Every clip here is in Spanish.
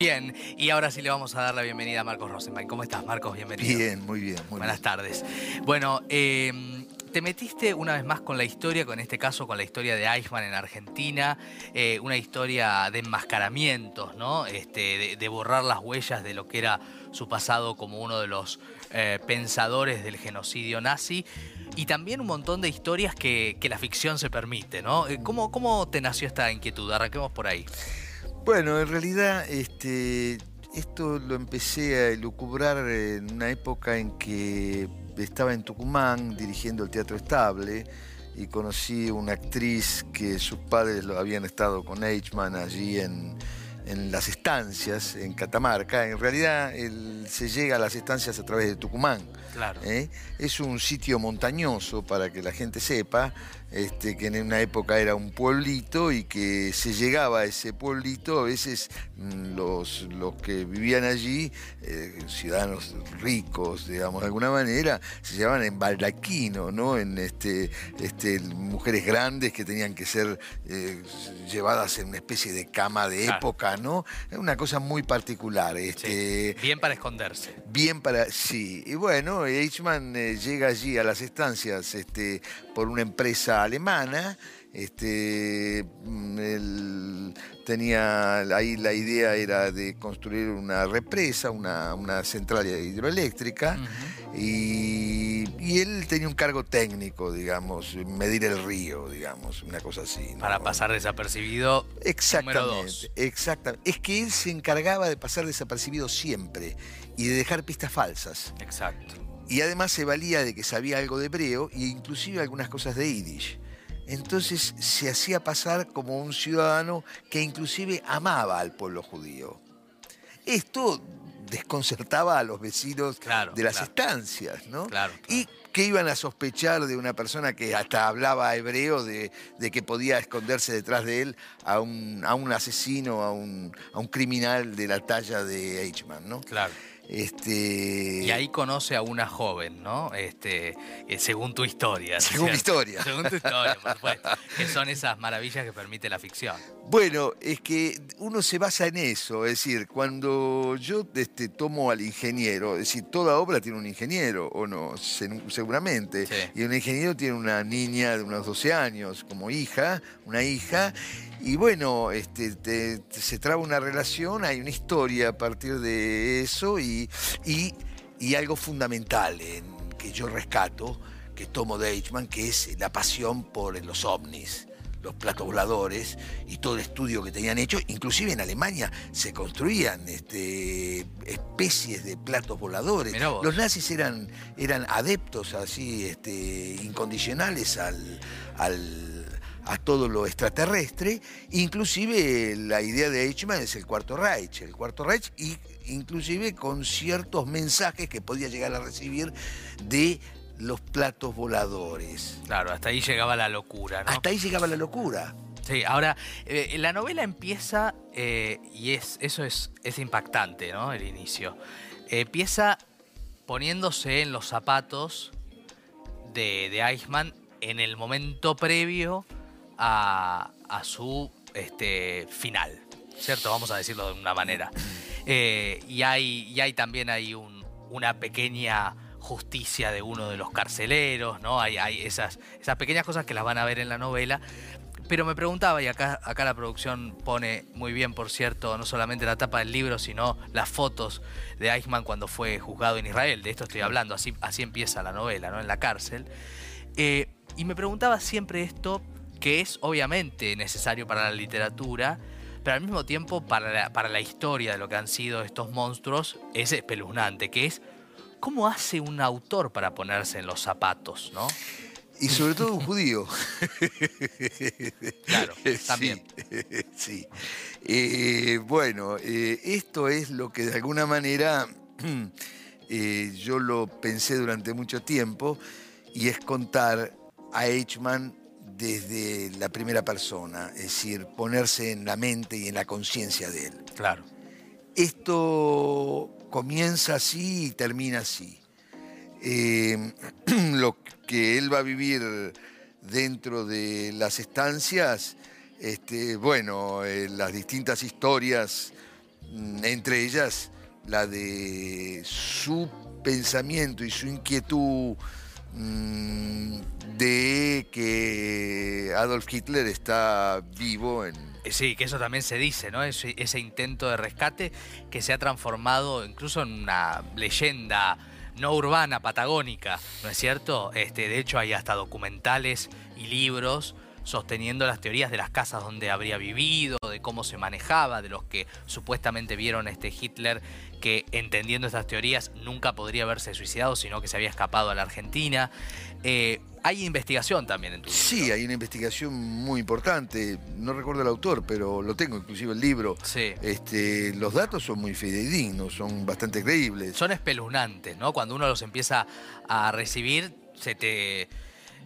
Bien, y ahora sí le vamos a dar la bienvenida a Marcos Rosenberg. ¿Cómo estás, Marcos? Bienvenido. Bien, muy bien. Muy Buenas bien. tardes. Bueno, eh, te metiste una vez más con la historia, con este caso con la historia de Eichmann en Argentina, eh, una historia de enmascaramientos, ¿no? Este, de, de borrar las huellas de lo que era su pasado como uno de los eh, pensadores del genocidio nazi. Y también un montón de historias que, que la ficción se permite, ¿no? Eh, ¿Cómo, ¿Cómo te nació esta inquietud? Arranquemos por ahí. Bueno, en realidad este, esto lo empecé a elucubrar en una época en que estaba en Tucumán dirigiendo el Teatro Estable y conocí una actriz que sus padres lo habían estado con Eichmann allí en, en las estancias, en Catamarca. En realidad él se llega a las estancias a través de Tucumán. Claro. ¿eh? Es un sitio montañoso para que la gente sepa este, que en una época era un pueblito y que se llegaba a ese pueblito, a veces mm, los, los que vivían allí, eh, ciudadanos ricos, digamos, de alguna manera, se llevaban en baldaquino, ¿no? En este, este, mujeres grandes que tenían que ser eh, llevadas en una especie de cama de Claro. época, ¿no? Una cosa muy particular. Sí. Este, Bien para esconderse. Bien para. Sí. Y bueno, Eichmann eh, llega allí a las estancias este, por una empresa alemana. Este, mm, él tenía ahí la idea era de construir una represa, una, una central hidroeléctrica. Y, y él tenía un cargo técnico, digamos, medir el río, digamos, una cosa así. ¿no? Para pasar desapercibido. Número Exactamente, dos. exactamente. Es que él se encargaba de pasar desapercibido siempre y de dejar pistas falsas. Exacto. Y además se valía de que sabía algo de hebreo e inclusive algunas cosas de yiddish. Entonces se hacía pasar como un ciudadano que inclusive amaba al pueblo judío. Esto desconcertaba a los vecinos Claro, de las claro. estancias, ¿no? Claro, Y que iban a sospechar de una persona que hasta hablaba hebreo, de, de que podía esconderse detrás de él a un, a un asesino, a un, a un criminal de la talla de Eichmann, ¿no? Claro. Este, Y ahí conoce a una joven, ¿no? Este, eh, según tu historia. ¿no es Según mi cierto? historia. Según tu historia, por supuesto. Que son esas maravillas que permite la ficción. Bueno, es que uno se basa en eso, es decir, cuando yo este, tomo al ingeniero, es decir, toda obra tiene un ingeniero, o no, Se- seguramente, Sí. y un ingeniero tiene una niña de unos 12 años como hija, una hija, y bueno, este, te- te- se traba una relación, hay una historia a partir de eso, y, y- y algo fundamental en, que yo rescato, que tomo de Eichmann, que es la pasión por los ovnis los platos voladores y todo el estudio que tenían hecho. Inclusive en Alemania se construían este, especies de platos voladores. Los nazis eran, eran adeptos así este, incondicionales al, al- a todo lo extraterrestre. Inclusive la idea de Eichmann es el Cuarto Reich. El Cuarto Reich y inclusive con ciertos mensajes que podía llegar a recibir de los platos voladores. Claro, hasta ahí llegaba la locura, ¿no? Hasta ahí llegaba la locura. Sí, ahora, eh, la novela empieza, eh, y es, eso es, es impactante, ¿no? El inicio. Eh, empieza poniéndose en los zapatos de, de Eichmann en el momento previo a, a su este, final, ¿cierto? Vamos a decirlo de una manera. Eh, y, hay, y hay también hay un- una pequeña justicia de uno de los carceleros, ¿no? Hay, hay esas, esas pequeñas cosas que las van a ver en la novela. Pero me preguntaba, y acá, acá la producción pone muy bien, por cierto, no solamente la tapa del libro, sino las fotos de Eichmann cuando fue juzgado en Israel. De esto estoy hablando, así, así empieza la novela, ¿no? En la cárcel. Eh, y me preguntaba siempre esto, que es obviamente necesario para la literatura, pero al mismo tiempo para la, para la historia de lo que han sido estos monstruos, es espeluznante, que es cómo hace un autor para ponerse en los zapatos, ¿no? Y sobre todo un judío. Claro, Sí, también. Sí. Eh, bueno, eh, esto es lo que de alguna manera eh, yo lo pensé durante mucho tiempo y es contar a Eichmann desde la primera persona, es decir, ponerse en la mente y en la conciencia de él. Claro. Esto comienza así y termina así. Eh, lo que él va a vivir dentro de las estancias, este, bueno, eh, las distintas historias mm, entre ellas la de su pensamiento y su inquietud mm, de que Adolf Hitler está vivo en... Eh, Sí, que eso también se dice, ¿no? Ese, intento de rescate que se ha transformado incluso en una leyenda no urbana, patagónica, ¿no es cierto? Este, de hecho, hay hasta documentales y libros sosteniendo las teorías de las casas donde habría vivido, de cómo se manejaba, de los que supuestamente vieron a este Hitler que entendiendo estas teorías nunca podría haberse suicidado, sino que se había escapado a la Argentina. Eh, hay investigación también en tu Sí, libro. hay una investigación muy importante, no recuerdo el autor, pero lo tengo, inclusive el libro. Sí. Este, los datos son muy fidedignos, son bastante creíbles. Son espeluznantes, ¿no? Cuando uno los empieza a recibir, se te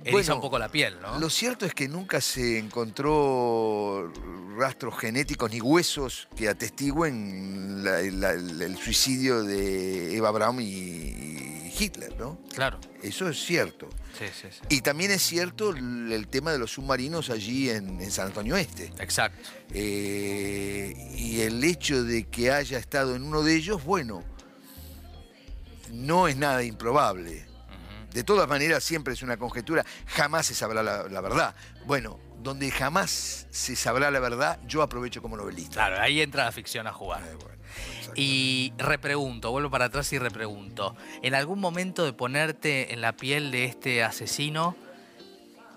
eriza Bueno, un poco la piel, ¿no? Lo cierto es que nunca se encontró rastros genéticos ni huesos que atestiguen la- la- el suicidio de Eva Braun y, y Hitler, ¿no? Claro. Eso es cierto. Sí, sí, sí. Y también es cierto el, el tema de los submarinos allí en, en San Antonio Este. Exacto. Eh, y el hecho de que haya estado en uno de ellos, bueno, no es nada improbable. De todas maneras, siempre es una conjetura, jamás se sabrá la, la verdad. Bueno, donde jamás se sabrá la verdad, yo aprovecho como novelista. Claro, ahí entra la ficción a jugar. Eh, bueno. Y repregunto, vuelvo para atrás y repregunto. ¿En algún momento de ponerte en la piel de este asesino,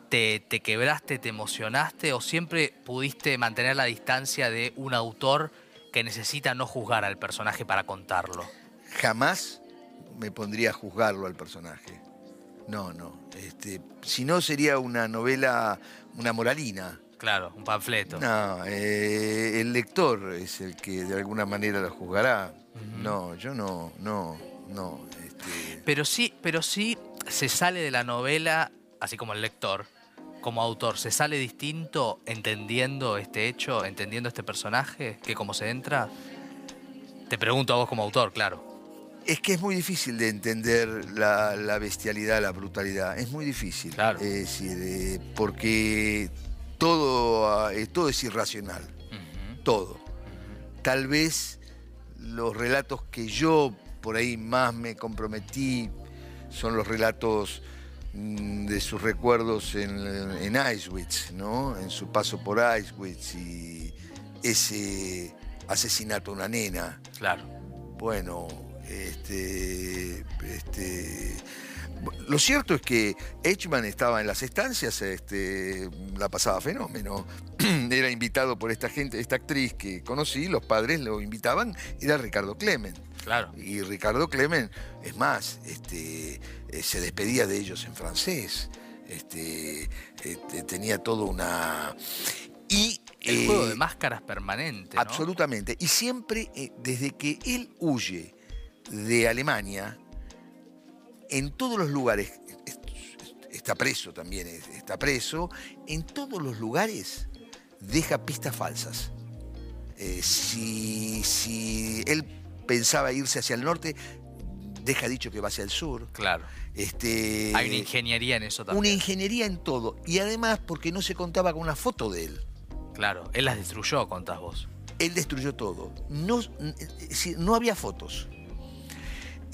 te, te quebraste, te emocionaste o siempre pudiste mantener la distancia de un autor que necesita no juzgar al personaje para contarlo? Jamás me pondría a juzgarlo al personaje. No, no. Este, si no, sería una novela, una moralina. Claro, un panfleto. No, eh, el lector es el que de alguna manera lo juzgará. No, yo no, no, no. este, Pero sí, pero sí se sale de la novela, así como el lector, como autor, se sale distinto entendiendo este hecho, entendiendo este personaje, que como se entra. Te pregunto a vos como autor, claro. Es que es muy difícil de entender la, la bestialidad, la brutalidad. Es muy difícil. Claro. Es decir, eh, porque todo, eh, todo es irracional. Todo. Tal vez los relatos que yo por ahí más me comprometí son los relatos mm, de sus recuerdos en, en Auschwitz, ¿no? En su paso por Auschwitz y ese asesinato a una nena. Claro. Bueno, este, este, lo cierto es que Eichmann estaba en las estancias, este, la pasaba fenómeno. Era invitado por esta gente, esta actriz que conocí, los padres lo invitaban, era Ricardo Clemen. Claro. Y Ricardo Clemen, es más, este, eh, se despedía de ellos en francés. Este, este, tenía todo una. Y, El juego eh, de máscaras permanente. ¿no? Absolutamente. Y siempre, eh, desde que él huye de Alemania, en todos los lugares, est- est- está preso también, es- está preso, en todos los lugares deja pistas falsas. Eh, si, si él pensaba irse hacia el norte, deja dicho que va hacia el sur. Claro. Este, Hay una ingeniería en eso una también. ingeniería en todo. Y además porque no se contaba con una foto de él. Claro. Él las destruyó, contás vos. él destruyó todo. No, no había fotos.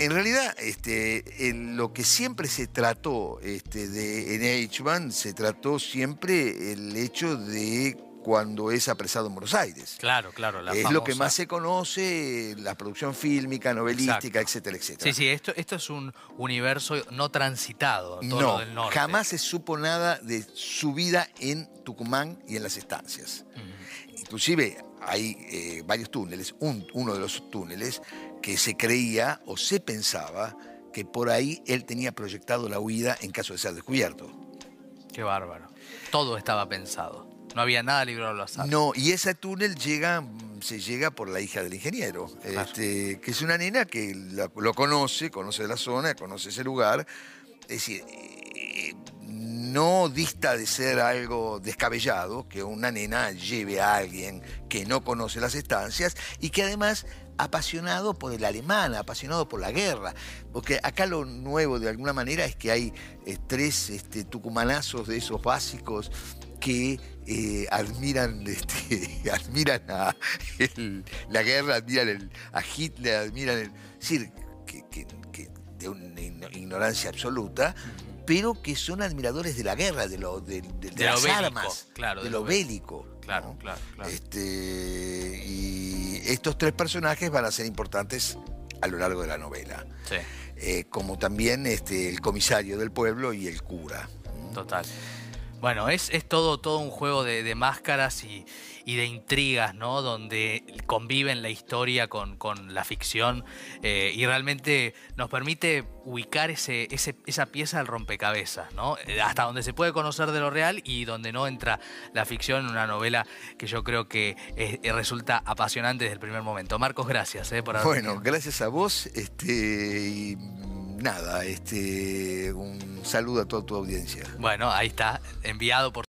En realidad, este, en lo que siempre se trató este, de, en Eichmann, se trató siempre el hecho de cuando es apresado en Buenos Aires. Claro, claro. La es lo que más se conoce, la producción fílmica, novelística, etcétera, etcétera. Sí, sí, esto, esto es un universo no transitado, todo lo No, del norte. jamás se supo nada de su vida en Tucumán y en las estancias. Inclusive hay eh, varios túneles, un- uno de los túneles que se creía o se pensaba que por ahí él tenía proyectado la huida en caso de ser descubierto. Qué bárbaro. Todo estaba pensado. No había nada librado al azar. No, y ese túnel llega, se llega por la hija del ingeniero, Claro. este, que es una nena que la- lo conoce, conoce la zona, conoce ese lugar. Es decir, eh, no dista de ser algo descabellado que una nena lleve a alguien que no conoce las estancias y que además apasionado por el alemán, apasionado por la guerra. Porque acá lo nuevo de alguna manera es que hay eh, tres este, tucumanazos de esos básicos que eh, admiran, este, admiran a la guerra, admiran a Hitler, admiran el. Es decir, que, de una ignorancia absoluta, pero que son admiradores de la guerra, de, lo, de, las armas, de, lo, bélico. Claro, claro, claro. Este, y estos tres personajes van a ser importantes a lo largo de la novela. Sí. Eh, como también este, el comisario del pueblo y el cura. Total. Bueno, es, es todo, todo un juego de, máscaras y, de intrigas, ¿no? Donde conviven la historia con, la ficción eh, y realmente nos permite ubicar ese, esa pieza del rompecabezas, ¿no? Eh, hasta donde se puede conocer de lo real y donde no entra la ficción en una novela que yo creo que eh, resulta apasionante desde el primer momento. Marcos, gracias por haber Bueno, gracias a vos. Este, nada, este, un saludo a toda tu audiencia. Bueno, ahí está, enviado por